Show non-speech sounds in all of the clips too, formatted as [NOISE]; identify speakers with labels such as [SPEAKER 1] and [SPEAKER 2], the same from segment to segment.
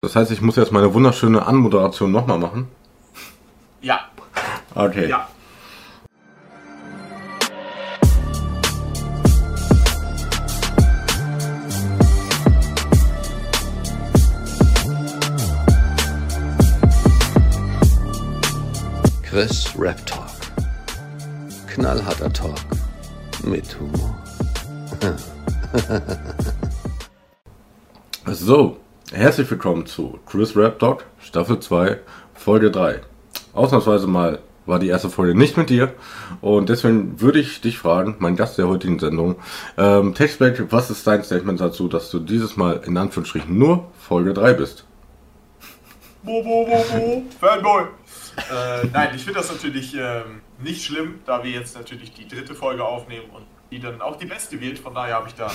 [SPEAKER 1] Das heißt, ich muss jetzt meine wunderschöne Anmoderation nochmal machen?
[SPEAKER 2] Ja.
[SPEAKER 1] Okay.
[SPEAKER 2] Ja.
[SPEAKER 3] Chris Rap Talk. Knallharter Talk mit Humor. [LAUGHS]
[SPEAKER 1] So, herzlich willkommen zu Chris Rap Talk, Staffel 2, Folge 3. Ausnahmsweise mal war die erste Folge nicht mit dir und deswegen würde ich dich fragen, mein Gast der heutigen Sendung, ähm, Textback, was ist dein Statement dazu, dass du dieses Mal in Anführungsstrichen nur Folge 3 bist?
[SPEAKER 2] Bo, bo, bo, bo, Fanboy. Äh, nein, ich finde das natürlich ähm, nicht schlimm, da wir jetzt natürlich die dritte Folge aufnehmen und die dann auch die beste wird. Von daher habe ich da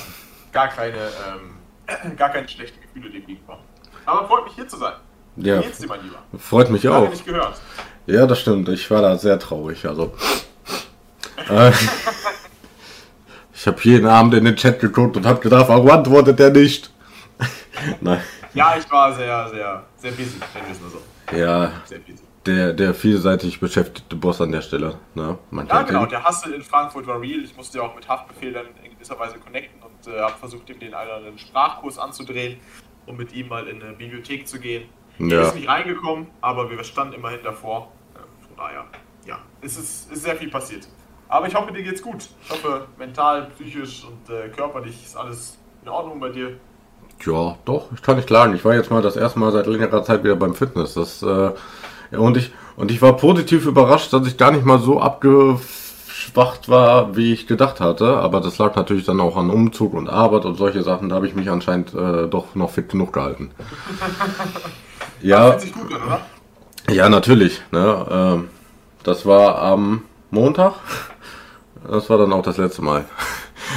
[SPEAKER 2] gar keine, ähm, [CLEARS THROAT] gar keine schlechten Gefühle dem gegenüber. Aber freut mich hier zu sein.
[SPEAKER 1] Ja,
[SPEAKER 2] Wie geht's dir, mein Lieber?
[SPEAKER 1] freut mich auch.
[SPEAKER 2] nicht gehört.
[SPEAKER 1] Ja, das stimmt. Ich war da sehr traurig. Also, äh, [LAUGHS] ich habe jeden Abend in den Chat geguckt und habe gedacht, warum antwortet der nicht? [LAUGHS] Nein,
[SPEAKER 2] Ja, ich war sehr, sehr, sehr busy, mal so.
[SPEAKER 1] ja,
[SPEAKER 2] Sehr busy.
[SPEAKER 1] der, der vielseitig beschäftigte Boss an der Stelle. Ne? Man
[SPEAKER 2] Ja, genau, der Hustle in Frankfurt war real. Ich musste ja auch mit Haftbefehl dann in gewisser Weise connecten und äh, habe versucht, ihm den einen einen Sprachkurs anzudrehen, um mit ihm mal in eine Bibliothek zu gehen. Er
[SPEAKER 1] Ja.
[SPEAKER 2] ist nicht reingekommen, aber wir standen immerhin davor. Äh, von daher, ja, es ist, ist sehr viel passiert. Aber ich hoffe, dir geht's gut. Ich hoffe, mental, psychisch und äh, körperlich ist alles in Ordnung bei dir.
[SPEAKER 1] Ja, doch, ich kann nicht klagen. Ich war jetzt mal das erste Mal seit längerer Zeit wieder beim Fitness. Das, äh, und, ich, und ich war positiv überrascht, dass ich gar nicht mal so abgeschwacht war, wie ich gedacht hatte. Aber das lag natürlich dann auch an Umzug und Arbeit und solche Sachen. Da habe ich mich anscheinend äh, doch noch fit genug gehalten. [LAUGHS] Ja,
[SPEAKER 2] Fühlt sich gut an, oder?
[SPEAKER 1] ja, natürlich. Ne? Ähm, das war am Montag. Das war dann auch das letzte Mal.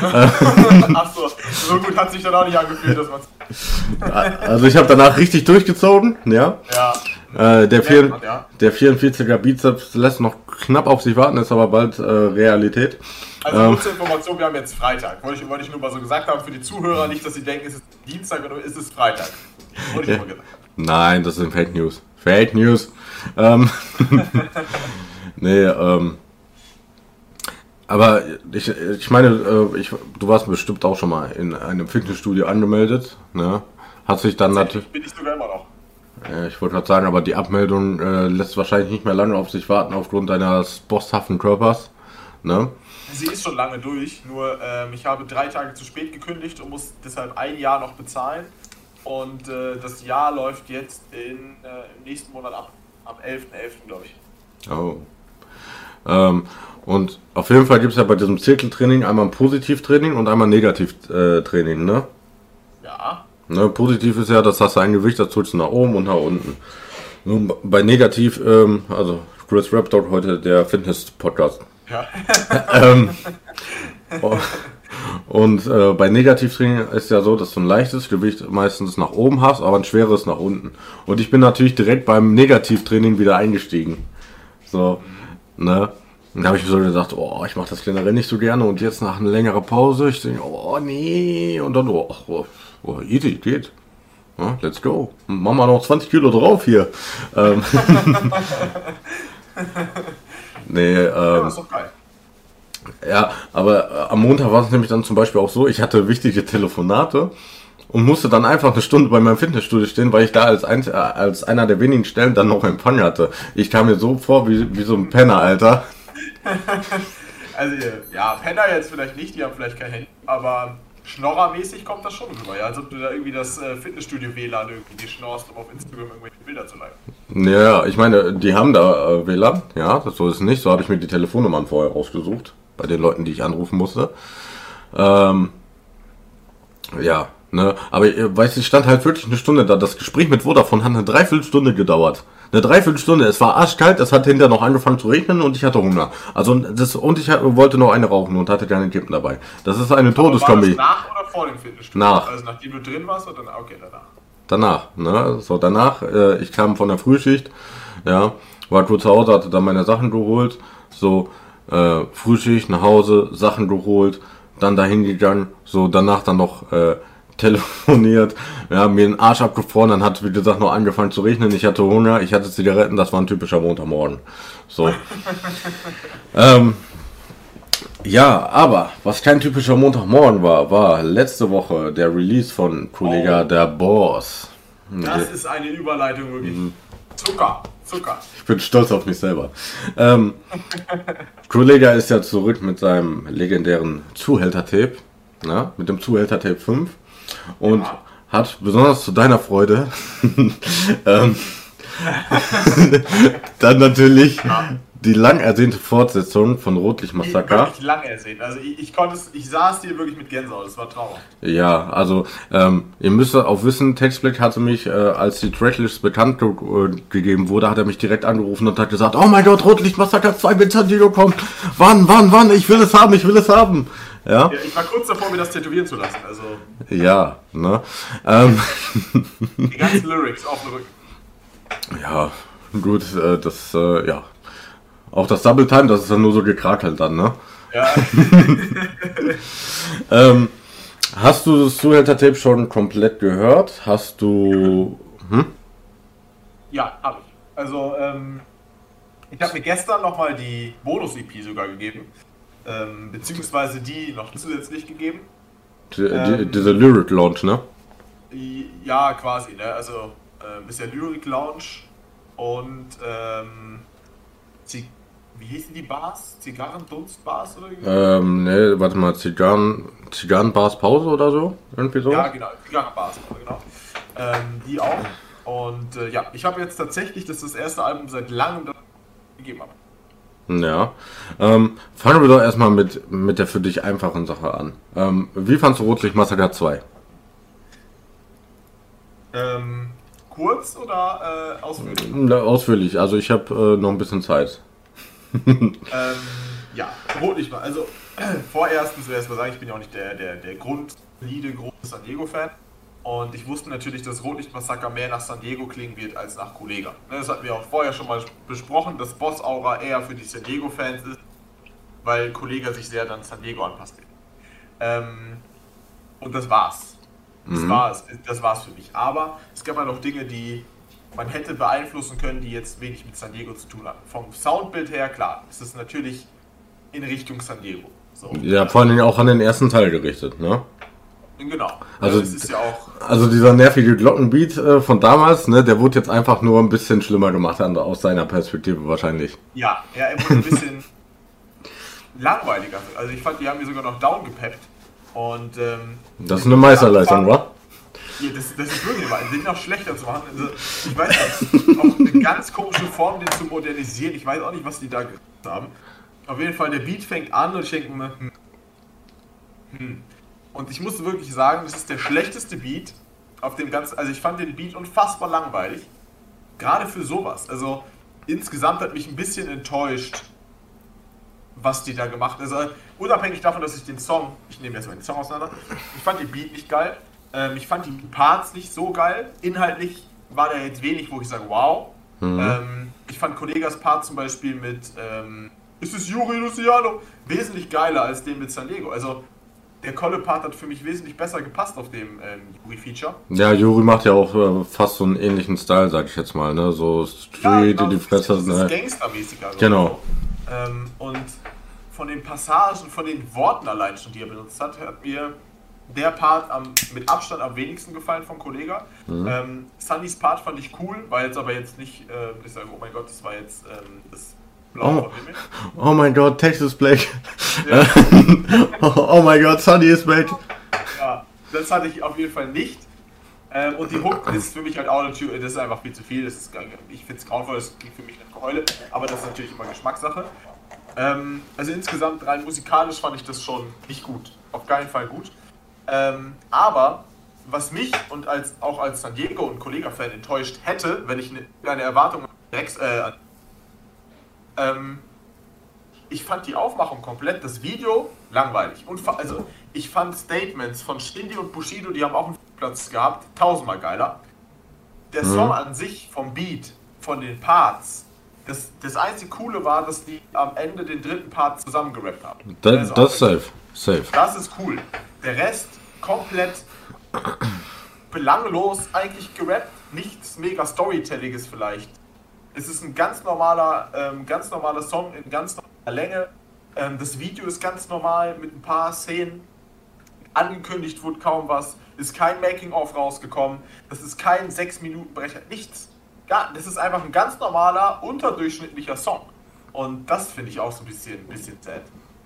[SPEAKER 2] Achso, so gut hat sich dann auch nicht angefühlt, dass man
[SPEAKER 1] Also ich habe danach richtig durchgezogen, ja.
[SPEAKER 2] Ja,
[SPEAKER 1] Äh, der, vier,
[SPEAKER 2] ja.
[SPEAKER 1] der 44er Bizeps lässt noch knapp auf sich warten, ist aber bald äh, Realität.
[SPEAKER 2] Also
[SPEAKER 1] Ähm.
[SPEAKER 2] kurze Information, wir haben jetzt Freitag. Wollte ich, wollte ich nur mal so gesagt haben für die Zuhörer, nicht, dass sie denken, es ist Dienstag oder ist es Freitag. Wollte ich mal gesagt.
[SPEAKER 1] Nein, das sind Fake News. Fake News. Ähm, [LAUGHS] nee, ähm, aber ich, ich meine, äh, ich, du warst bestimmt auch schon mal in einem Fitnessstudio angemeldet, ne? Hat sich dann natürlich,
[SPEAKER 2] Bin ich sogar immer noch.
[SPEAKER 1] ich wollte gerade sagen, aber die Abmeldung äh, lässt wahrscheinlich nicht mehr lange auf sich warten aufgrund deines bosshaften Körpers, ne?
[SPEAKER 2] Sie ist schon lange durch, nur ähm, ich habe drei Tage zu spät gekündigt und muss deshalb ein Jahr noch bezahlen. Und äh, das Jahr läuft jetzt in, äh, im nächsten Monat ab. Am 11.11. glaube ich.
[SPEAKER 1] Oh. Ähm, und auf jeden Fall gibt es ja bei diesem Zirkeltraining einmal ein Positivtraining und einmal ein Negativtraining, ne?
[SPEAKER 2] Ja.
[SPEAKER 1] ne? Positiv ist ja, das hast du ein Gewicht, das drückst du nach oben und nach unten. Nun, bei Negativ, ähm, also Chris Rap Talk heute der Fitness-Podcast.
[SPEAKER 2] Ja. [LAUGHS]
[SPEAKER 1] ähm, oh, und äh, bei Negativtraining ist ja so, dass du ein leichtes Gewicht meistens nach oben hast, aber ein schweres nach unten. Und ich bin natürlich direkt beim Negativtraining wieder eingestiegen. So, ne? Und da habe ich mir so gedacht, oh, ich mache das generell nicht so gerne. Und jetzt nach einer längeren Pause, ich denke, oh nee. Und dann, oh, oh, oh easy, geht. Ja, let's go. Machen wir noch 20 Kilo drauf hier. Ähm, [LAUGHS] nee,
[SPEAKER 2] ja,
[SPEAKER 1] ähm,
[SPEAKER 2] ist doch geil.
[SPEAKER 1] ja, aber äh, am Montag war es nämlich dann zum Beispiel auch so, ich hatte wichtige Telefonate und musste dann einfach eine Stunde bei meinem Fitnessstudio stehen, weil ich da als, ein, äh, als einer der wenigen Stellen dann noch Empfang hatte. Ich kam mir so vor wie, wie so ein Penner, Alter. [LAUGHS]
[SPEAKER 2] Also, ja, Penner jetzt vielleicht nicht, die haben vielleicht kein Handy, aber Schnorrermäßig kommt das schon rüber, ja. Als ob du da irgendwie das äh, Fitnessstudio-WLAN irgendwie dir schnorst, um auf Instagram irgendwelche Bilder zu liken.
[SPEAKER 1] Ja, ich meine, die haben da äh, WLAN, ja, das so ist es nicht. So habe ich mir die Telefonnummern vorher rausgesucht, bei den Leuten, die ich anrufen musste. Ähm, ja, ne, aber äh, weißt du, ich stand halt wirklich eine Stunde da. Das Gespräch mit Vodafone hat eine Dreiviertelstunde gedauert. Eine Dreiviertelstunde, es war arschkalt, es hat hinterher noch angefangen zu regnen und ich hatte Hunger. Also das, und ich wollte noch eine rauchen und hatte keine Kippen dabei. Das ist eine Todeskombi.
[SPEAKER 2] nach oder vor dem Fitnessstudio?
[SPEAKER 1] Nach.
[SPEAKER 2] Also nachdem du drin warst oder? Okay, danach.
[SPEAKER 1] Danach, ne? So, danach, äh, ich kam von der Frühschicht, ja, war kurz zu Hause, hatte dann meine Sachen geholt, so, äh, Frühschicht, nach Hause, Sachen geholt, dann dahin gegangen, so, danach dann noch, äh, telefoniert, wir haben mir den Arsch abgefroren, dann hat, wie gesagt, noch angefangen zu regnen, ich hatte Hunger, ich hatte Zigaretten, das war ein typischer Montagmorgen. So. [LAUGHS] ähm, ja, aber was kein typischer Montagmorgen war, war letzte Woche der Release von Kollega
[SPEAKER 2] Oh.
[SPEAKER 1] der Boss.
[SPEAKER 2] Das ist eine Überleitung wirklich. Zucker, Zucker.
[SPEAKER 1] Ich bin stolz auf mich selber. Ähm, [LAUGHS] Kollega ist ja zurück mit seinem legendären Zuhälter-Tape, ne? mit dem Zuhälter-Tape 5 und
[SPEAKER 2] Ja.
[SPEAKER 1] hat besonders zu deiner Freude [LAUGHS] ähm, [LAUGHS] dann natürlich die lang ersehnte Fortsetzung von Rotlicht Massaker.
[SPEAKER 2] Wirklich lange ersehen. Also ich, ich konnte es, ich saß hier wirklich mit Gänsehaut, das war traurig.
[SPEAKER 1] Ja, also ähm, ihr müsst auch wissen, Textblick hatte mich, äh, als die Tracklist bekannt ge äh, gegeben wurde, hat er mich direkt angerufen und hat gesagt, oh mein Gott, Rotlicht Massaker 2 mit San Diego kommt. Wann, wann, wann? Ich will es haben, ich will es haben. Ja,
[SPEAKER 2] Ja, ich war kurz davor, mir das tätowieren zu lassen. Also
[SPEAKER 1] ja, ne? Ähm, [LAUGHS]
[SPEAKER 2] die ganzen Lyrics auf dem Rücken.
[SPEAKER 1] ja, gut, äh, das, äh, ja. Auch das Double Time, das ist dann nur so gekrakelt dann, ne?
[SPEAKER 2] Ja, [LAUGHS]
[SPEAKER 1] Ähm, hast du das Zuhälter-Tape schon komplett gehört? Hast du... Hm?
[SPEAKER 2] ja habe ich. Also ähm, ich habe mir gestern nochmal die Bonus-EP sogar gegeben. Ähm, beziehungsweise die noch zusätzlich gegeben. Ähm.
[SPEAKER 1] Lyric Launch, ne?
[SPEAKER 2] Ja, quasi, ne? Also ähm, ist ja Lyric Lounge und ähm, Zig wie hießen die Bars? Zigarren-Dunst-Bars oder?
[SPEAKER 1] Ähm, ne, warte mal, Zigarren, Zigarrenbars Pause oder so? Irgendwie so?
[SPEAKER 2] Ja, genau, Zigarren-Bars, genau. Ähm, die auch. Und äh, ja, ich habe jetzt tatsächlich, das ist das erste Album seit langem, das ich gegeben habe.
[SPEAKER 1] Ja. Ähm, fangen wir doch erstmal mit, mit der für dich einfachen Sache an. Ähm, wie fandst du Rotlicht Massaker 2?
[SPEAKER 2] Ähm, kurz oder äh, ausführlich?
[SPEAKER 1] Na, Ausführlich, also ich habe äh, noch ein bisschen Zeit. [LAUGHS]
[SPEAKER 2] ähm, ja, Rotlicht mal. Also, vorerst müssen wir erst mal sagen, ich bin ja auch nicht der, der, der grundliede große San Diego-Fan. Und ich wusste natürlich, dass Rotlicht-Massaker mehr nach San Diego klingen wird als nach Kollega. Ne, Das hatten wir auch vorher schon mal besprochen, dass Boss Aura eher für die San Diego-Fans ist, weil Kollega sich sehr dann San Diego anpasst. Ähm, und das war's. Das,
[SPEAKER 1] Mhm.
[SPEAKER 2] war's. das war's für mich. Aber es gab ja noch Dinge, die man hätte beeinflussen können, die jetzt wenig mit San Diego zu tun hatten. Vom Soundbild her, klar, es ist natürlich in Richtung San Diego. So.
[SPEAKER 1] Ja, vor Dingen auch an den ersten Teil gerichtet, ne?
[SPEAKER 2] Genau.
[SPEAKER 1] Also-
[SPEAKER 2] es ist ja auch.
[SPEAKER 1] Also dieser nervige Glockenbeat äh, von damals, ne, der wurde jetzt einfach nur ein bisschen schlimmer gemacht, aus seiner Perspektive wahrscheinlich.
[SPEAKER 2] Ja, ja, er wurde ein bisschen [LAUGHS] langweiliger. Also ich fand, die haben mir sogar noch down gepeppt. Und ähm,
[SPEAKER 1] Das ist eine Meisterleistung, wa?
[SPEAKER 2] Ja, das, das ist wirklich wahr. Den noch schlechter zu machen. Also, ich weiß nicht, auch eine ganz komische Form, den zu modernisieren. Ich weiß auch nicht, was die da gemacht haben. Auf jeden Fall, der Beat fängt an und ich denke mir, hm, hm. Und ich muss wirklich sagen, das ist der schlechteste Beat auf dem ganzen. Also, ich fand den Beat unfassbar langweilig. Gerade für sowas. Also, insgesamt hat mich ein bisschen enttäuscht, was die da gemacht haben. Also, unabhängig davon, dass ich den Song, ich nehme jetzt mal den Song auseinander, ich fand den Beat nicht geil. Ähm, ich fand die Parts nicht so geil. Inhaltlich war da jetzt wenig, wo ich sage, wow. Ähm, ich fand Kollegas Part zum Beispiel mit ähm, Ist es Yuri Luciano wesentlich geiler als den mit San Diego. Also der Kolle-Part hat für mich wesentlich besser gepasst auf dem ähm, Yuri-Feature.
[SPEAKER 1] Ja, Juri macht ja auch äh, fast so einen ähnlichen Style, sag ich jetzt mal, ne? So Street in die Fresse,
[SPEAKER 2] Das ist
[SPEAKER 1] ne?
[SPEAKER 2] Gangstermäßiger. so.
[SPEAKER 1] Genau.
[SPEAKER 2] Ähm, und von den Passagen, von den Worten allein schon, die er benutzt hat, hat mir der Part am, mit Abstand am wenigsten gefallen von Kollega.
[SPEAKER 1] Mhm.
[SPEAKER 2] Ähm, Sunnys Part fand ich cool, war jetzt aber jetzt nicht, äh, ich sage, oh mein Gott, das war jetzt ähm, das
[SPEAKER 1] Oh. Oh mein Gott, Texas Black.
[SPEAKER 2] Ja. [LAUGHS]
[SPEAKER 1] oh, mein Gott, Sunny is back.
[SPEAKER 2] Ja, das hatte ich auf jeden Fall nicht. Ähm, und die Hook ist für mich halt auch natürlich, das ist einfach viel zu viel. Das ist, ich finde es grauenvoll, das klingt für mich nach Geheule, aber das ist natürlich immer Geschmackssache. Ähm, also insgesamt rein musikalisch fand ich das schon nicht gut. Auf keinen Fall gut. Ähm, aber was mich und als, auch als San Diego und Kollega-Fan enttäuscht hätte, wenn ich eine, eine Erwartung an Rex, äh, ähm, ich fand die Aufmachung komplett, das Video langweilig. Und also ich fand Statements von Shindy und Bushido, die haben auch einen Platz gehabt, tausendmal geiler. Der Song an sich vom Beat, von den Parts, das, das einzige Coole war, dass die am Ende den dritten Part zusammengerappt haben.
[SPEAKER 1] Das,
[SPEAKER 2] Also
[SPEAKER 1] das ist safe. Safe.
[SPEAKER 2] das ist cool. Der Rest komplett belanglos eigentlich gerappt, nichts mega Storytelliges vielleicht. Es ist ein ganz normaler, ähm, ganz normaler Song in ganz normaler Länge. Ähm, das Video ist ganz normal mit ein paar Szenen. Angekündigt wurde kaum was. Ist kein Making-of rausgekommen. Das ist kein 6-Minuten-Brecher. Nichts. Ja, das ist einfach ein ganz normaler, unterdurchschnittlicher Song. Und das finde ich auch so ein bisschen, ein bisschen sad.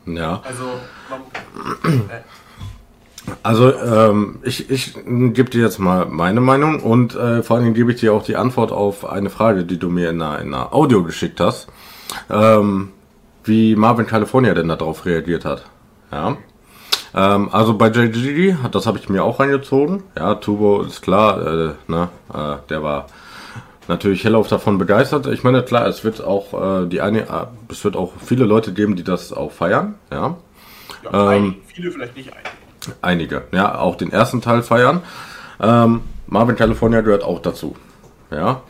[SPEAKER 1] Ja.
[SPEAKER 2] Also, man, [CLEARS THROAT] äh,
[SPEAKER 1] Also ähm, ich, ich gebe dir jetzt mal meine Meinung und äh, vor allen Dingen gebe ich dir auch die Antwort auf eine Frage, die du mir in einer, in einer Audio geschickt hast, ähm, wie Marvin California denn darauf reagiert hat. Ja. Ähm, also bei JGG, das habe ich mir auch reingezogen. Ja, Tubo ist klar, äh, ne, äh, der war natürlich hellauf davon begeistert. Ich meine, klar, es wird auch äh, die eine, äh, es wird auch viele Leute geben, die das auch feiern. Ja.
[SPEAKER 2] ja,
[SPEAKER 1] Ähm,
[SPEAKER 2] einige, viele vielleicht nicht einige.
[SPEAKER 1] Einige, ja, auch den ersten Teil feiern. Ähm, Marvin California gehört auch dazu. Ja,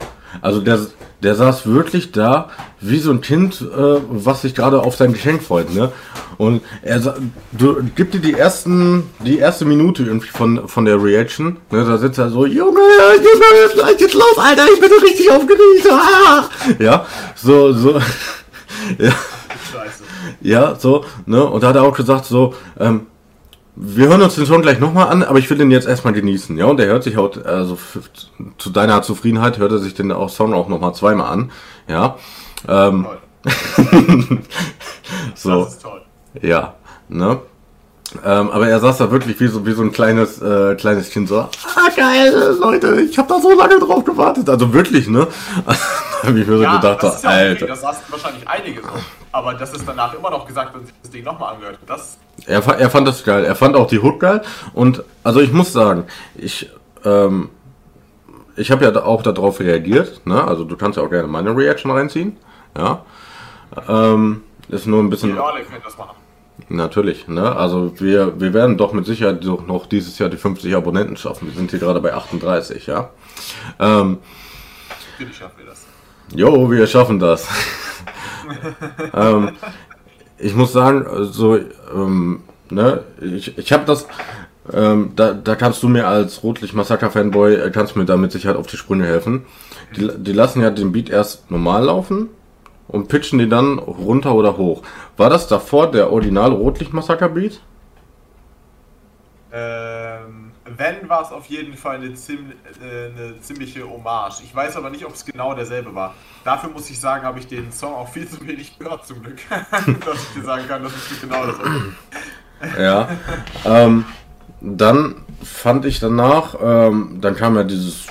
[SPEAKER 1] also der, der saß wirklich da wie so ein Kind, äh, was sich gerade auf sein Geschenk freut, ne? Und er du gib dir die ersten, die erste Minute irgendwie von, von der Reaction, ne? Da sitzt er so, Junge, Junge, gleich geht's los, Alter, ich bin so richtig aufgeregt. Ah! Ja, so, so, [LAUGHS] ja.
[SPEAKER 2] Scheiße.
[SPEAKER 1] Ja, so, ne? Und da hat er auch gesagt, so, ähm, wir hören uns den Song gleich nochmal an, aber ich will den jetzt erstmal genießen, ja? Und der hört sich auch, also zu deiner Zufriedenheit hört er sich den auch Song auch nochmal zweimal an, ja? Ähm,
[SPEAKER 2] Toll. [LAUGHS]
[SPEAKER 1] so,
[SPEAKER 2] Das ist toll.
[SPEAKER 1] ja, ne? Ähm, aber er saß da wirklich wie so, wie so ein kleines, äh, kleines Kind, so, ah, geil, Leute, ich habe da so lange drauf gewartet. Also wirklich, ne? [LAUGHS] da [LAUGHS] hab ich mir so
[SPEAKER 2] Ja,
[SPEAKER 1] gedacht,
[SPEAKER 2] das ist ja
[SPEAKER 1] Alter.
[SPEAKER 2] okay, das saßen wahrscheinlich einige so. Aber das ist danach immer noch gesagt und sich das Ding nochmal angehört. Das,
[SPEAKER 1] Er, er fand das geil. Er fand auch die Hook geil. Und also ich muss sagen, ich ähm, ich habe ja auch darauf reagiert. Ne? Also du kannst ja auch gerne meine Reaction reinziehen. Ja. Ähm, ist nur ein bisschen
[SPEAKER 2] wir alle können das machen.
[SPEAKER 1] natürlich. Ne? Also wir wir werden doch mit Sicherheit doch noch dieses Jahr die 50 Abonnenten schaffen. Wir sind hier gerade bei 38. Ja. Ähm,
[SPEAKER 2] Natürlich schaffen wir das.
[SPEAKER 1] Jo, wir schaffen das. [LAUGHS] ähm, ich muss sagen, so, ähm, ne, ich, ich habe das, ähm, da, da kannst du mir als Rotlicht Massaker Fanboy, äh, kannst mir da mit Sicherheit auf die Sprünge helfen. Die, die lassen ja den Beat erst normal laufen und pitchen die dann runter oder hoch. War das davor der Original Rotlicht Massaker Beat?
[SPEAKER 2] Ähm, wenn war es auf jeden Fall eine, ziem äh, eine ziemliche Hommage. Ich weiß aber nicht, ob es genau derselbe war. Dafür muss ich sagen, habe ich den Song auch viel zu wenig gehört, zum Glück. [LAUGHS] dass ich dir sagen kann, das ist genau das.
[SPEAKER 1] Ja. ähm, dann fand ich danach, ähm, dann kam ja dieses,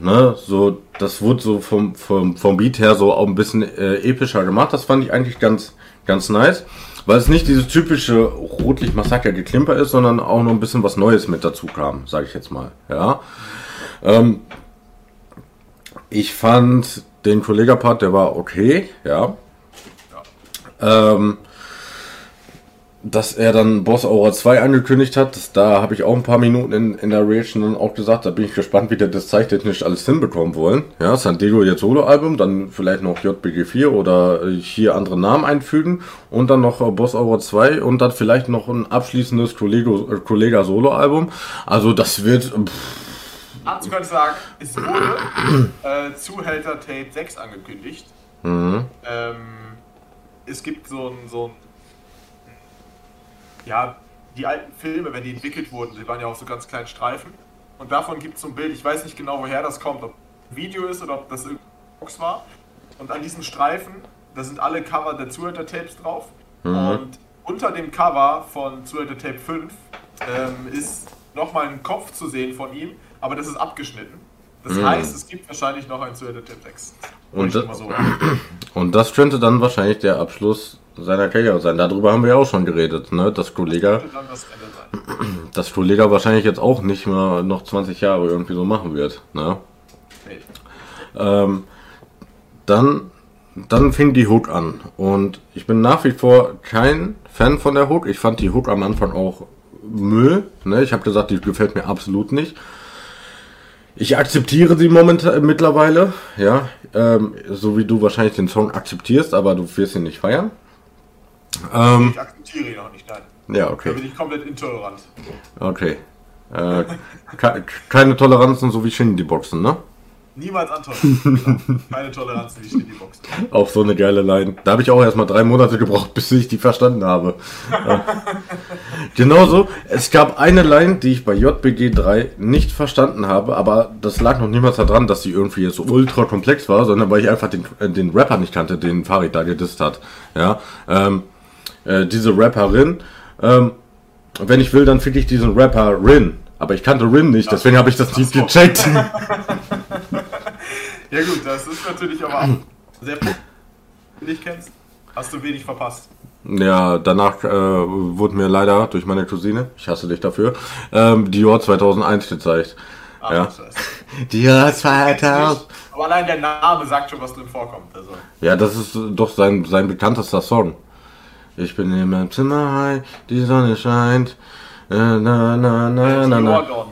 [SPEAKER 1] ne, so, das wurde so vom, vom, vom Beat her so auch ein bisschen äh, epischer gemacht. Das fand ich eigentlich ganz, ganz nice. Weil es nicht dieses typische Rotlicht-Massaker-Geklimper ist, sondern auch noch ein bisschen was Neues mit dazu kam, sage ich jetzt mal. Ja. Ähm, ich fand den Kollega-Part, der war okay, ja. Ähm, dass er dann Boss Aura 2 angekündigt hat, das, da habe ich auch ein paar Minuten in, in der Reaction dann auch gesagt, da bin ich gespannt, wie der das zeichtechnisch alles hinbekommen wollen. Ja, San Diego jetzt Solo-Album, dann vielleicht noch JBG 4 oder äh, hier andere Namen einfügen und dann noch äh, Boss Aura 2 und dann vielleicht noch ein abschließendes Kollego, äh, Kollega Solo-Album. Also das wird, pff,
[SPEAKER 2] könnte sagen, es wurde äh, Zuhälter Tape 6 angekündigt.
[SPEAKER 1] mhm,
[SPEAKER 2] Ähm, es gibt so ein, so ein. Ja, die alten Filme, wenn die entwickelt wurden, die waren ja auf so ganz kleinen Streifen. Und davon gibt es so ein Bild, ich weiß nicht genau, woher das kommt, ob ein Video ist oder ob das irgendein Box war. Und an diesen Streifen, da sind alle Cover der Zuhälter-Tapes drauf. Und unter dem Cover von Zuhälter-Tape 5 ähm, ist nochmal ein Kopf zu sehen von ihm, aber das ist abgeschnitten. Das heißt, es gibt wahrscheinlich noch ein Zuhälter-Tape 6.
[SPEAKER 1] Und
[SPEAKER 2] Wollte ich
[SPEAKER 1] das-
[SPEAKER 2] so [CLEARS THROAT]
[SPEAKER 1] und das könnte dann wahrscheinlich der Abschluss seiner Karriere sein. Darüber haben wir ja auch schon geredet, ne? Dass Kollega,
[SPEAKER 2] das [CLEARS THROAT]
[SPEAKER 1] dass Kollega wahrscheinlich jetzt auch nicht mehr noch 20 Jahre irgendwie so machen wird, ne?
[SPEAKER 2] Nee.
[SPEAKER 1] Ähm, dann, dann fing die Hook an. Und ich bin nach wie vor kein Fan von der Hook. Ich fand die Hook am Anfang auch Müll. Ne? Ich habe gesagt, die gefällt mir absolut nicht. Ich akzeptiere sie momentan mittlerweile, ja, ähm, so wie du wahrscheinlich den Song akzeptierst, aber du wirst ihn nicht feiern. Ähm,
[SPEAKER 2] Ich akzeptiere ihn auch nicht, nein.
[SPEAKER 1] ja,
[SPEAKER 2] Da
[SPEAKER 1] okay,
[SPEAKER 2] bin ich komplett intolerant.
[SPEAKER 1] okay. Äh, ke keine Toleranzen, so wie Shindy die Boxen, ne?
[SPEAKER 2] Niemals antworten. [LAUGHS] Genau. Keine Toleranz wie Shindy Boxen.
[SPEAKER 1] Auch so eine geile Line. Da habe ich auch erstmal drei Monate gebraucht, bis ich die verstanden habe. ja. Genauso, es gab eine Line, die ich bei JBG 3 nicht verstanden habe, aber das lag noch niemals daran, dass sie irgendwie jetzt so ultra komplex war, sondern weil ich einfach den, äh, den Rapper nicht kannte, den Farid da gedisst hat. Ja, ähm, äh, diese Rapperin, ähm, wenn ich will, dann finde ich diesen Rapper Rin. Aber ich kannte Rin nicht, deswegen habe ich das nicht gecheckt. [LAUGHS]
[SPEAKER 2] ja gut, das ist natürlich aber auch sehr dich kennst, hast du wenig verpasst.
[SPEAKER 1] Ja, danach äh, wurde mir leider durch meine Cousine, ich hasse dich dafür, ähm, Dior 2001 gezeigt. Ach, ja. [LAUGHS] Dior 2000.
[SPEAKER 2] Aber allein der Name sagt schon, was drin vorkommt. Also.
[SPEAKER 1] Ja, das ist doch sein, sein bekanntester Song. Ich bin in meinem Zimmer high, die Sonne scheint. Äh, na, na, na, na, na.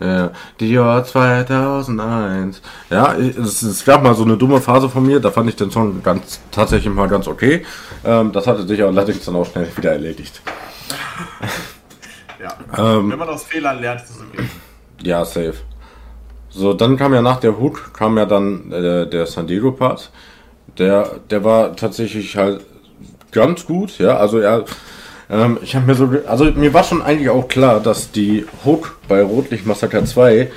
[SPEAKER 1] Ja, Dior 2001. Ja, es, es, gab mal so eine dumme Phase von mir, da fand ich den Song ganz, tatsächlich mal ganz okay. Ähm, das hatte sich allerdings dann auch schnell wieder erledigt.
[SPEAKER 2] ja, ähm, wenn man aus Fehlern lernt, ist es okay.
[SPEAKER 1] Ja, safe. So, dann kam ja nach der Hook, kam ja dann äh, der San Diego Part. Der, der war tatsächlich halt ganz gut, ja. Also er, ähm, ich habe mir so, also mir war schon eigentlich auch klar, dass die Hook bei Rotlicht Massaker 2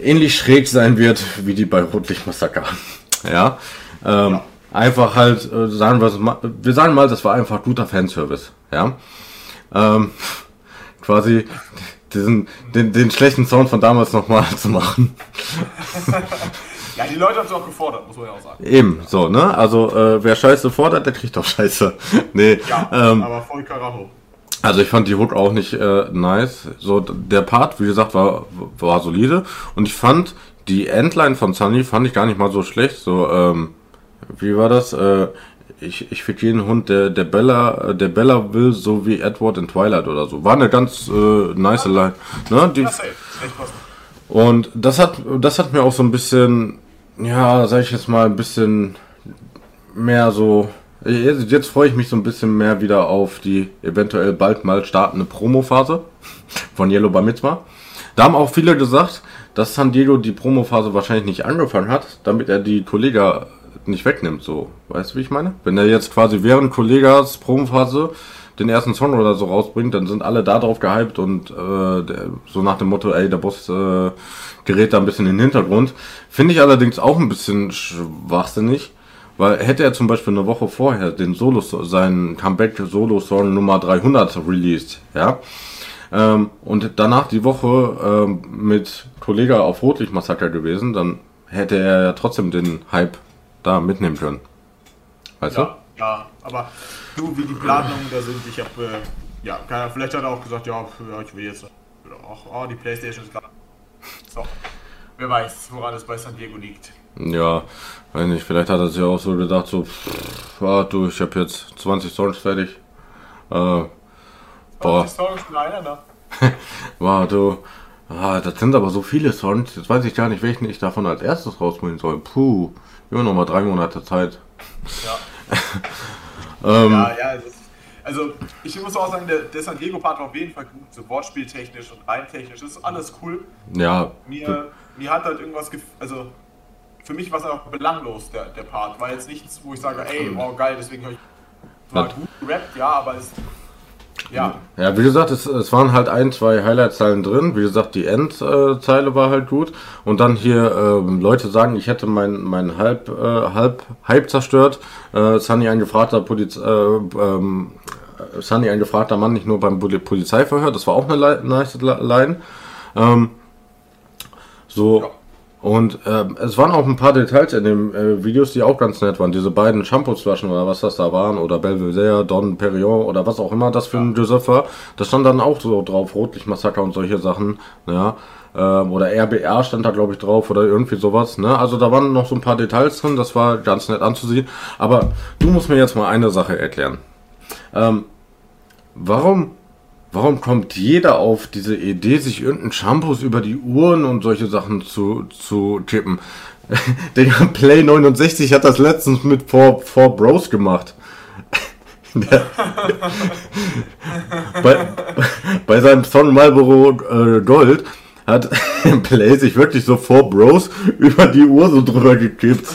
[SPEAKER 1] ähnlich schräg sein wird wie die bei Rotlicht Massaker. [LAUGHS] ja. Ähm, ja. Einfach halt, äh, sagen wir, wir sagen mal, das war einfach guter Fanservice. Ja. Ähm, [LAUGHS] quasi diesen, den, den schlechten Sound von damals nochmal [LAUGHS] zu machen.
[SPEAKER 2] Ja, die Leute haben es auch gefordert, muss man ja auch sagen.
[SPEAKER 1] Eben, so, ne? Also, äh, wer Scheiße fordert, der kriegt auch Scheiße. [LAUGHS] nee,
[SPEAKER 2] ja, ähm, aber voll Karacho.
[SPEAKER 1] Also ich fand die Hook auch nicht äh, nice. So der Part, wie gesagt, war war solide und ich fand die Endline von Sunny fand ich gar nicht mal so schlecht. So ähm, wie war das? Äh, ich ich fick jeden Hund, der der Bella der Bella will, so wie Edward in Twilight oder so. War eine ganz äh, nice Line. Ne? Die, und das hat das hat mir auch so ein bisschen ja, sag ich jetzt mal, ein bisschen mehr so. Jetzt, jetzt freue ich mich so ein bisschen mehr wieder auf die eventuell bald mal startende Promo-Phase von Yellow Bar Mitzvah. Da haben auch viele gesagt, dass San Diego die Promo-Phase wahrscheinlich nicht angefangen hat, damit er die Kollega nicht wegnimmt, so. Weißt du, wie ich meine? Wenn er jetzt quasi während Kollegas Promo-Phase den ersten Song oder so rausbringt, dann sind alle da drauf gehypt und äh, der, so nach dem Motto, ey, der Boss äh, gerät da ein bisschen in den Hintergrund. Finde ich allerdings auch ein bisschen schwachsinnig, weil hätte er zum Beispiel eine Woche vorher den Solo, seinen Comeback-Solo-Song Nummer 300 released, ja, ähm, und danach die Woche ähm, mit Kollege auf Rotlicht-Massaker gewesen, dann hätte er ja trotzdem den Hype da mitnehmen können.
[SPEAKER 2] Weißt ja, du? Ja, aber du, wie die Planungen da sind, ich habe, äh, ja, vielleicht hat er auch gesagt, ja, ich will jetzt, ach, oh, die Playstation ist klar. So, wer weiß, woran es bei San Diego liegt.
[SPEAKER 1] Ja, weiß nicht, vielleicht hat er sich auch so gedacht, so, pff, ah, du, ich habe jetzt 20 Songs fertig. Äh,
[SPEAKER 2] 20 Songs in einer, ne? [LAUGHS]
[SPEAKER 1] War du, ah, das sind aber so viele Songs, jetzt weiß ich gar nicht, welchen ich davon als erstes rausbringen soll. Puh, immer noch mal drei Monate Zeit.
[SPEAKER 2] Ja. [LAUGHS] ähm, ja, ja, also, also ich muss auch sagen, der, der San Diego-Part war auf jeden Fall gut, so wortspieltechnisch und reintechnisch, ist alles cool.
[SPEAKER 1] Ja.
[SPEAKER 2] Mir, mir hat halt irgendwas, also für mich war es einfach belanglos, der, der Part. War jetzt nichts, wo ich sage, ey, oh geil, deswegen höre ich. War gut gerappt, ja, aber es ja.
[SPEAKER 1] Ja, wie gesagt, es, es waren halt ein, zwei Highlight-Zeilen drin. Wie gesagt, die Endzeile war halt gut. Und dann hier ähm, Leute sagen, ich hätte mein, mein Halb, äh, Halb, Hype zerstört. Äh, Sunny ein gefragter Poliz äh, ähm, Sunny ein gefragter Mann, nicht nur beim Polizeiverhör. Das war auch eine nice Line. Ähm, so. Ja. Und äh, es waren auch ein paar Details in den äh, Videos, die auch ganz nett waren. Diese beiden Shampoos-Flaschen oder was das da waren, oder Belvedere, Don Perignon oder was auch immer das für ein Joseph war. Das stand dann auch so drauf, Rotlichtmassaker und solche Sachen. Ja. Ähm, oder RBR stand da, glaube ich, drauf oder irgendwie sowas. Ne? Also da waren noch so ein paar Details drin, das war ganz nett anzusehen. Aber du musst mir jetzt mal eine Sache erklären. Ähm, warum Warum kommt jeder auf diese Idee, sich irgendeinen Shampoos über die Uhren und solche Sachen zu, zu tippen? [LAUGHS] Der Play 69 hat das letztens mit 4, Bros gemacht. [LAUGHS] [LAUGHS] bei, bei seinem Song Marlboro äh, Gold hat Play sich wirklich so vor Bros über die Uhr so drüber gekippt.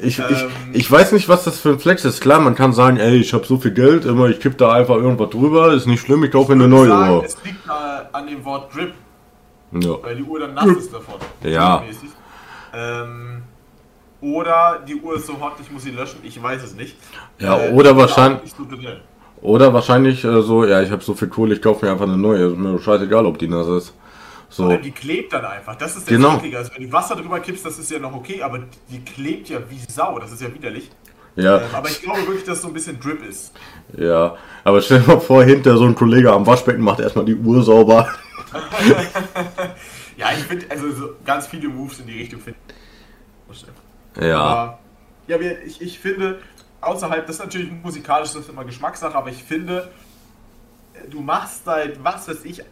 [SPEAKER 1] Ich, ich,
[SPEAKER 2] Ähm.
[SPEAKER 1] ich weiß nicht, was das für ein Flex ist. Klar, man kann sagen, ey, ich habe so viel Geld, immer ich kipp da einfach irgendwas drüber, ist nicht schlimm, ich kaufe mir eine
[SPEAKER 2] Ich
[SPEAKER 1] neue
[SPEAKER 2] sagen,
[SPEAKER 1] Uhr.
[SPEAKER 2] Es liegt äh, an dem Wort Drip,
[SPEAKER 1] Ja.
[SPEAKER 2] weil die Uhr dann nass ist davon.
[SPEAKER 1] Ja.
[SPEAKER 2] Ähm, oder die Uhr ist so hot, ich muss sie löschen, ich weiß es nicht.
[SPEAKER 1] Ja,
[SPEAKER 2] Äh,
[SPEAKER 1] oder
[SPEAKER 2] ich
[SPEAKER 1] wahrscheinlich-. Oder wahrscheinlich äh, so, ja, ich habe so viel Kohle, ich kaufe mir einfach eine neue. Ist mir scheißegal, ob die nass ist. So.
[SPEAKER 2] Allem Die klebt dann einfach. Das ist
[SPEAKER 1] Genau.
[SPEAKER 2] Eklige. Also wenn du Wasser drüber kippst, das ist ja noch okay, aber die klebt ja wie Sau. Das ist ja widerlich.
[SPEAKER 1] Ja,
[SPEAKER 2] Ähm, aber ich glaube wirklich, dass so ein bisschen Drip ist.
[SPEAKER 1] ja. Aber stell dir mal vor, hinter so ein Kollege am Waschbecken macht erstmal die Uhr sauber. [LAUGHS]
[SPEAKER 2] Ja, ich finde, also so ganz viele Moves in die Richtung finde ich.
[SPEAKER 1] Ja.
[SPEAKER 2] Aber, ja, ich, ich finde, außerhalb, das ist natürlich musikalisch, das ist immer Geschmackssache, aber ich finde, du machst seit, was weiß ich,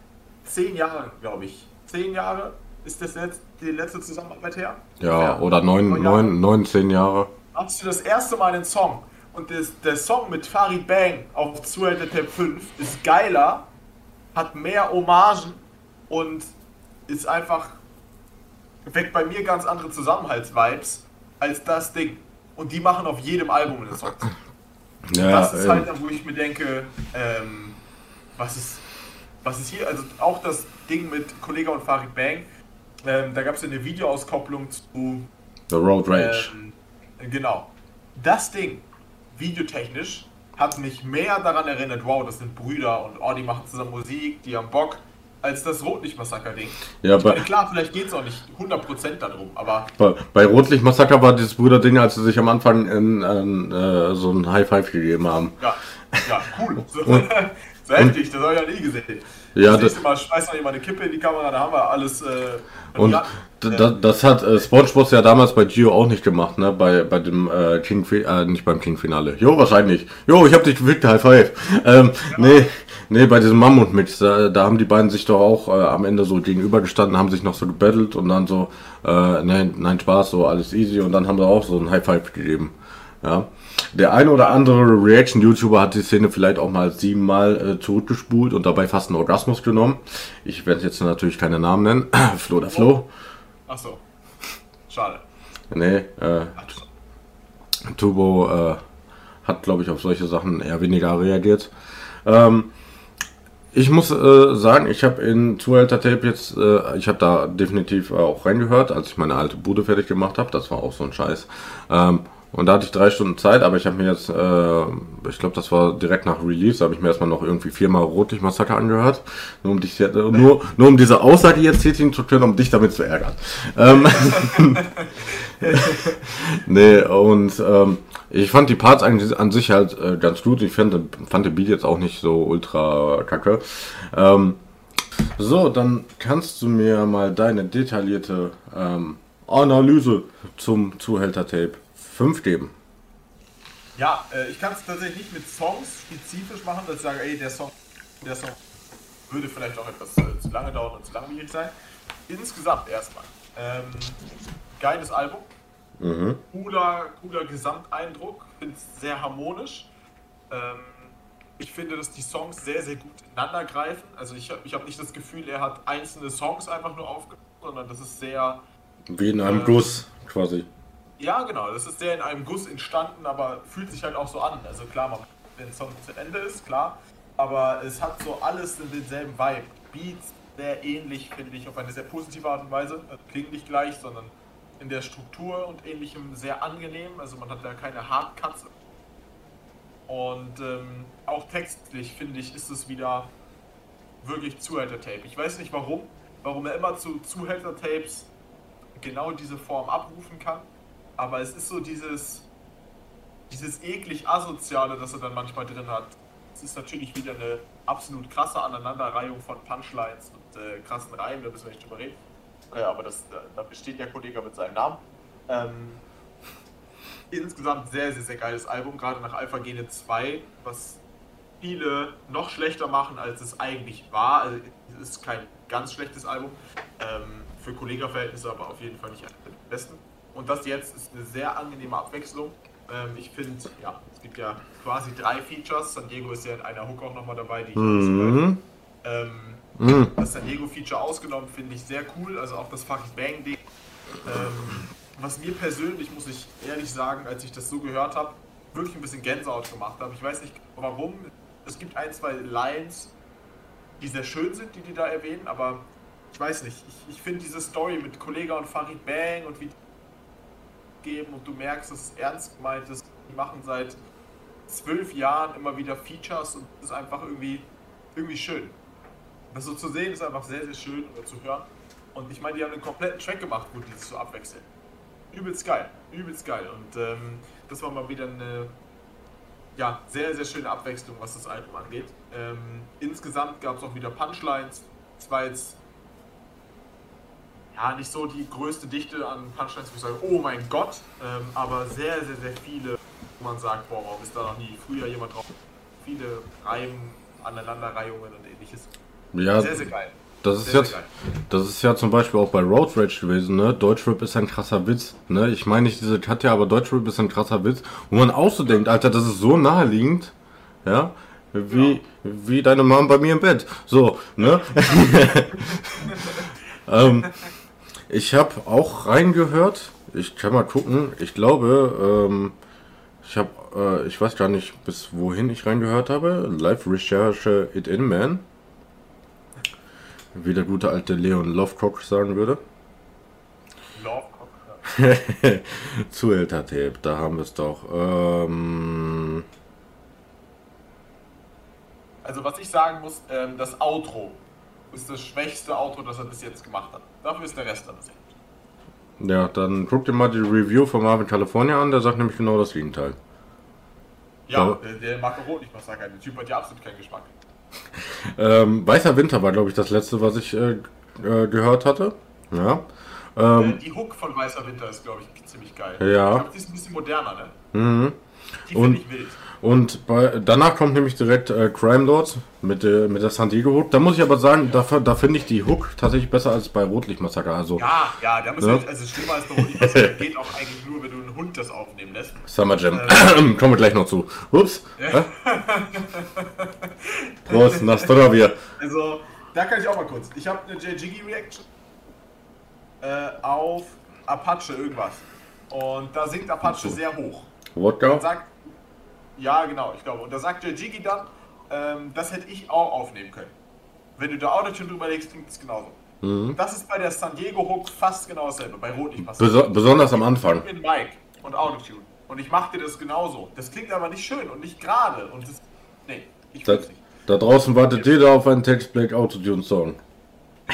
[SPEAKER 2] zehn Jahren, glaube ich. Zehn Jahre ist das jetzt die letzte Zusammenarbeit her?
[SPEAKER 1] Ja, oder neun,
[SPEAKER 2] Neun
[SPEAKER 1] neun, neun, zehn Jahre.
[SPEAKER 2] Hast du das erste Mal einen Song und das, der Song mit Farid Bang auf Zuhälter Tab 5 ist geiler, hat mehr Hommagen und ist einfach weckt bei mir ganz andere Zusammenhaltsvibes als das Ding. Und die machen auf jedem Album einen Song.
[SPEAKER 1] Ja,
[SPEAKER 2] das ist
[SPEAKER 1] ähm,
[SPEAKER 2] halt wo ich mir denke, ähm, was ist, was ist hier, also auch das Ding mit Kollega und Farid Bang, ähm, da gab es ja eine Videoauskopplung zu
[SPEAKER 1] The Road Rage.
[SPEAKER 2] ähm, genau. Das Ding, videotechnisch, hat mich mehr daran erinnert, wow, das sind Brüder und oh, die machen zusammen Musik, die haben Bock, als das Rotlicht-Massaker-Ding.
[SPEAKER 1] ja,
[SPEAKER 2] meine, klar, vielleicht geht es auch nicht 100% darum, aber
[SPEAKER 1] bei, bei Rotlicht Massaker war dieses Brüderding, als sie sich am Anfang in, in, äh, so ein High Five gegeben haben.
[SPEAKER 2] ja, ja, cool.
[SPEAKER 1] Und- [LAUGHS]
[SPEAKER 2] so heftig, das habe ich ja nie gesehen.
[SPEAKER 1] Ja,
[SPEAKER 2] das
[SPEAKER 1] das-
[SPEAKER 2] nächste Mal schmeißt noch jemand eine Kippe in die Kamera, da haben wir alles. Äh,
[SPEAKER 1] Und
[SPEAKER 2] ja,
[SPEAKER 1] d- d- das hat äh, SpongeBob ja damals bei Gio auch nicht gemacht, ne? Bei, bei dem äh, King äh, nicht beim King Finale. Jo, wahrscheinlich. Jo, ich hab dich gefickt, High Five. Ähm, nee, nee, bei diesem Mammut-Mix, da, da haben die beiden sich doch auch äh, am Ende so gegenübergestanden, haben sich noch so gebettelt und dann so, äh, nein, nein, Spaß, so alles easy und dann haben sie auch so ein High Five gegeben. Ja. Der eine oder andere Reaction-YouTuber hat die Szene vielleicht auch mal siebenmal äh, zurückgespult und dabei fast einen Orgasmus genommen. Ich werde jetzt natürlich keine Namen nennen. [CLEARS THROAT] Flo der Flo.
[SPEAKER 2] Achso. Schade.
[SPEAKER 1] Nee, äh, Turbo äh, hat, glaube ich, auf solche Sachen eher weniger reagiert. Ähm, ich muss äh, sagen, ich habe in Zuhälter Tape jetzt, äh, ich habe da definitiv auch reingehört, als ich meine alte Bude fertig gemacht habe. Das war auch so ein Scheiß. Ähm, und da hatte ich drei Stunden Zeit, aber ich habe mir jetzt, äh, ich glaube, das war direkt nach Release, habe ich mir erstmal noch irgendwie viermal Rotlicht-Massaker angehört. Nur um, dich, nur, nur um diese Aussage jetzt tätigen zu können, um dich damit zu ärgern. Ähm, [LAUGHS] nee, und ähm, ich fand die Parts eigentlich an sich halt äh, ganz gut. Ich fand, fand den Beat jetzt auch nicht so ultra kacke. Ähm, so, dann kannst du mir mal deine detaillierte ähm, Analyse zum Zuhälter-Tape 5 geben.
[SPEAKER 2] Ja, äh, ich kann es tatsächlich nicht mit Songs spezifisch machen, dass ich sage, ey, der Song, der Song würde vielleicht auch etwas äh, zu lange dauern und zu langwierig sein. Insgesamt erstmal. Ähm, geiles Album.
[SPEAKER 1] Mhm.
[SPEAKER 2] Cooler, cooler Gesamteindruck. Finde es sehr harmonisch. Ähm, ich finde, dass die Songs sehr, sehr gut ineinander greifen. Also ich habe ich hab nicht das Gefühl, er hat einzelne Songs einfach nur aufgenommen, sondern das ist sehr,
[SPEAKER 1] Wie in einem
[SPEAKER 2] Ähm,
[SPEAKER 1] Guss quasi.
[SPEAKER 2] Ja, genau. Das ist sehr in einem Guss entstanden, aber fühlt sich halt auch so an. Also klar, man, wenn Song zu Ende ist, klar. Aber es hat so alles in denselben Vibe. Beats sehr ähnlich, finde ich, auf eine sehr positive Art und Weise. Also klingen nicht gleich, sondern in der Struktur und ähnlichem sehr angenehm. Also man hat da keine Hardcuts. Und ähm, auch textlich, finde ich, ist es wieder wirklich Zuhälter-Tape. Ich weiß nicht warum, warum er immer zu Zuhälter-Tapes genau diese Form abrufen kann. Aber es ist so dieses, dieses eklig asoziale, das er dann manchmal drin hat. Es ist natürlich wieder eine absolut krasse Aneinanderreihung von Punchlines und äh, krassen Reimen, da müssen wir nicht drüber reden. Äh, aber das, da, besteht der Kollege mit seinem Namen. Ähm, insgesamt sehr, sehr, sehr geiles Album, gerade nach Alpha Gene 2, was viele noch schlechter machen, als es eigentlich war. Also, es ist kein ganz schlechtes Album. Ähm, für Kollega-Verhältnisse aber auf jeden Fall nicht eines der besten. Und das jetzt ist eine sehr angenehme Abwechslung. Ähm, ich finde, ja, es gibt ja quasi drei Features. San Diego ist ja in einer Hook auch nochmal dabei, die ich
[SPEAKER 1] Mhm.
[SPEAKER 2] ähm,
[SPEAKER 1] Mhm.
[SPEAKER 2] das San Diego-Feature ausgenommen, finde ich sehr cool. Also auch das Fucking Bang-Ding. Ähm, was mir persönlich, muss ich ehrlich sagen, als ich das so gehört habe, wirklich ein bisschen Gänsehaut gemacht habe. Ich weiß nicht warum. Es gibt ein, zwei Lines, die sehr schön sind, die die da erwähnen, aber ich weiß nicht. Ich, ich finde diese Story mit Kollega und Farid Bang und wie geben und du merkst, dass es ernst gemeint ist. Die machen seit zwölf Jahren immer wieder Features und das ist einfach irgendwie, irgendwie schön. Das so zu sehen ist einfach sehr, sehr schön oder zu hören. Und ich meine, die haben einen kompletten Track gemacht, wo die sich so abwechseln. Übelst geil, übelst geil. Und ähm, das war mal wieder eine ja, sehr, sehr schöne Abwechslung, was das Album angeht. Ähm, insgesamt gab es auch wieder Punchlines. Es jetzt ja nicht so die größte Dichte an Punchlines, wo ich sage, oh mein Gott, ähm, aber sehr, sehr, sehr viele, wo man sagt, boah, warum ist da noch nie früher jemand drauf? Viele Reimen, Aneinanderreihungen und ähnliches.
[SPEAKER 1] Ja,
[SPEAKER 2] Sehr, sehr geil.
[SPEAKER 1] das ist
[SPEAKER 2] Sehr,
[SPEAKER 1] jetzt,
[SPEAKER 2] sehr
[SPEAKER 1] das ist ja zum Beispiel auch bei Road Rage gewesen, ne? Deutschrap ist ein krasser Witz, ne? Ich meine nicht diese Katja, aber Deutschrap ist ein krasser Witz, wo man auch so denkt, Alter, das ist so naheliegend, ja? Wie,
[SPEAKER 2] Ja.
[SPEAKER 1] wie deine Mom bei mir im Bett. So, ne? [LAUGHS] [LAUGHS] ähm, ich habe auch reingehört. Ich kann mal gucken. Ich glaube, ähm, ich habe, äh, ich weiß gar nicht, bis wohin ich reingehört habe. Live-Recherche It In Man. Wie der gute alte Leon Lovecock sagen würde.
[SPEAKER 2] Love, [LAUGHS] ja.
[SPEAKER 1] Zuhälter Tape, da haben wir es doch. Ähm,
[SPEAKER 2] Also was ich sagen muss, ähm, das Outro ist das schwächste Outro, das er bis jetzt gemacht hat. Dafür ist der Rest dann sehr gut.
[SPEAKER 1] ja, dann guck dir mal die Review von Marvin California an, der sagt nämlich genau das Gegenteil.
[SPEAKER 2] Ja,
[SPEAKER 1] Ja.
[SPEAKER 2] der, der mag Rot nicht, was sagen. Der Typ hat ja absolut keinen Geschmack. [LAUGHS]
[SPEAKER 1] Ähm, Weißer Winter war, glaube ich, das letzte, was ich äh, äh, gehört hatte. Ja. Ähm,
[SPEAKER 2] Äh, die Hook von Weißer Winter ist, glaube ich, ziemlich geil.
[SPEAKER 1] Ja.
[SPEAKER 2] Ich glaube, die ist ein bisschen moderner, ne?
[SPEAKER 1] mhm.
[SPEAKER 2] Die
[SPEAKER 1] Und-
[SPEAKER 2] finde ich wild.
[SPEAKER 1] Und bei, danach kommt nämlich direkt äh, Crime Lords mit, äh, mit der San Diego Hook. Da muss ich aber sagen, da, da finde ich die Hook tatsächlich besser als bei Rotlichtmassaker. Also
[SPEAKER 2] Ja, ja, da
[SPEAKER 1] Ja.
[SPEAKER 2] wir, also schlimmer als bei Rot nicht passieren. geht auch eigentlich nur, wenn du einen Hund das aufnehmen lässt.
[SPEAKER 1] Summer Jam. [CLEARS THROAT] Kommen wir gleich noch zu. Ups. Hä? [LAUGHS] Prost, Nastrovia.
[SPEAKER 2] Also, da kann ich auch mal kurz. Ich habe eine J-Jiggy Reaction äh, auf Apache irgendwas. Und da singt Apache sehr hoch.
[SPEAKER 1] Wodka?
[SPEAKER 2] sagt, ja, genau, ich glaube. Und da sagt J-Jiggy dann, ähm, das hätte ich auch aufnehmen können. Wenn du da Autotune drüber legst, klingt es genauso. Das ist bei der San Diego Hook fast genau dasselbe. Bei Rot nicht passiert.
[SPEAKER 1] Beso besonders am Anfang.
[SPEAKER 2] mit Mic und Autotune. Und ich mache dir das genauso. Das klingt aber nicht schön und nicht gerade. Und das. Nee, ich
[SPEAKER 1] Da,
[SPEAKER 2] nicht.
[SPEAKER 1] da draußen wartet jeder auf einen Text Black Autotune Song.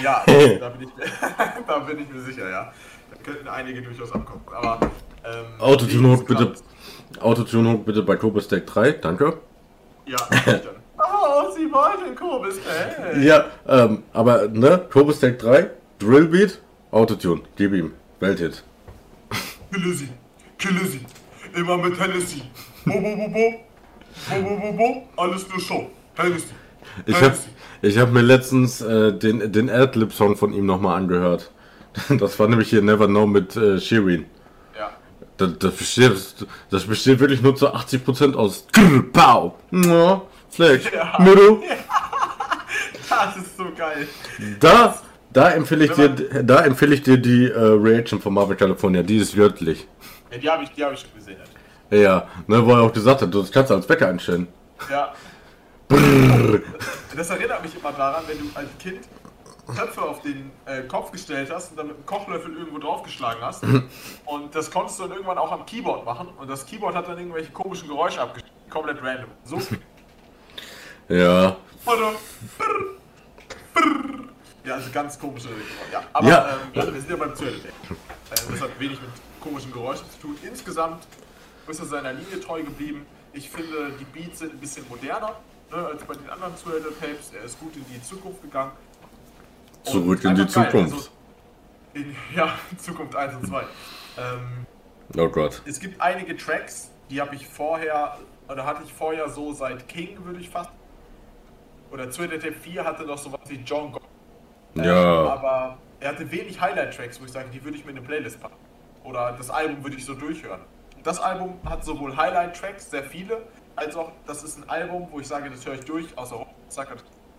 [SPEAKER 2] Ja, [LAUGHS] da, bin ich, [LAUGHS] da bin ich mir sicher, ja. Da könnten einige durchaus abkommen. Aber. Ähm,
[SPEAKER 1] Autotune Hook bitte. Autotune Hook bitte bei Cobra Stack 3, danke.
[SPEAKER 2] Ja, mach ich dann. [LAUGHS] Oh, sie wollte Kobis, hey.
[SPEAKER 1] Ja, ähm, aber ne, Cobra Stack 3, Drillbeat, Autotune, gib ihm, Welthit.
[SPEAKER 2] Kille sie, kille sie. Immer mit Hennessy. Bo, bo, bo, bo. Bo, bo, bo, bo. Alles nur Show. Hennessy.
[SPEAKER 1] Ich habe ich hab mir letztens äh, den, den Adlib-Song von ihm nochmal angehört. [LAUGHS] Das war nämlich hier Never Know mit äh, Shirin. Das, das, besteht, das besteht wirklich nur zu 80% aus Grr, Pow, Mua, Fleck,
[SPEAKER 2] Ja.
[SPEAKER 1] Mudo. [LAUGHS]
[SPEAKER 2] Das ist so geil.
[SPEAKER 1] Da, da empfehle ich dir, da empfehle ich dir die äh, Reaction von Marvel California. Die ist göttlich.
[SPEAKER 2] Ja, die habe ich, die hab ich schon gesehen.
[SPEAKER 1] Ja, ne, wo er auch gesagt hat, das kannst du als Wecker einstellen.
[SPEAKER 2] Ja. Das erinnert mich immer daran, wenn du als Kind Töpfe auf den äh, Kopf gestellt hast und dann mit einem Kochlöffel irgendwo draufgeschlagen hast. [LAUGHS] und das konntest du dann irgendwann auch am Keyboard machen. Und das Keyboard hat dann irgendwelche komischen Geräusche abgespielt. Komplett random. So. [LAUGHS]
[SPEAKER 1] Ja,
[SPEAKER 2] Oder brr, brr. Ja, also ganz komische Geräusche. Ja, aber
[SPEAKER 1] Ja.
[SPEAKER 2] Ähm, wir sind ja beim Zölitek. Äh, das hat wenig mit komischen Geräuschen zu tun. Insgesamt ist er seiner Linie treu geblieben. Ich finde, die Beats sind ein bisschen moderner ne, als bei den anderen Zuhälter-Tapes. Er ist gut in die Zukunft gegangen.
[SPEAKER 1] Zurück in die
[SPEAKER 2] geil.
[SPEAKER 1] Zukunft.
[SPEAKER 2] Also, in, [LAUGHS] ja, Zukunft 1 und 2. Ähm,
[SPEAKER 1] Oh Gott.
[SPEAKER 2] es gibt einige Tracks, die habe ich vorher, oder hatte ich vorher so seit King, würde ich fast. Oder Twitter Tape 4 hatte noch sowas wie John Gott. Ähm,
[SPEAKER 1] Ja.
[SPEAKER 2] aber er hatte wenig Highlight-Tracks, wo ich sage, die würde ich mir in eine Playlist packen. Oder das Album würde ich so durchhören. das Album hat sowohl Highlight-Tracks, sehr viele, als auch, das ist ein Album, wo ich sage, das höre ich durch, außer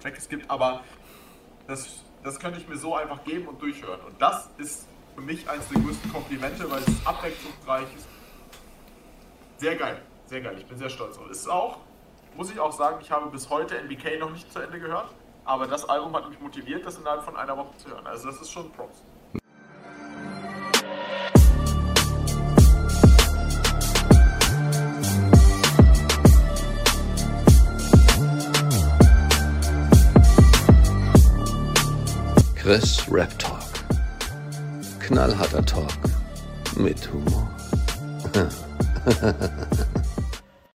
[SPEAKER 2] Track es gibt, aber das, das könnte ich mir so einfach geben und durchhören. Und das ist für mich eines der größten Komplimente, weil es abwechslungsreich ist. Sehr geil, sehr geil. Ich bin sehr stolz. Und es ist auch, muss ich auch sagen, ich habe bis heute NBK noch nicht zu Ende gehört, aber das Album hat mich motiviert, das innerhalb von einer Woche zu hören. Also das ist schon Props.
[SPEAKER 3] Chris Rap Talk. Knallharter Talk mit Humor. [LAUGHS]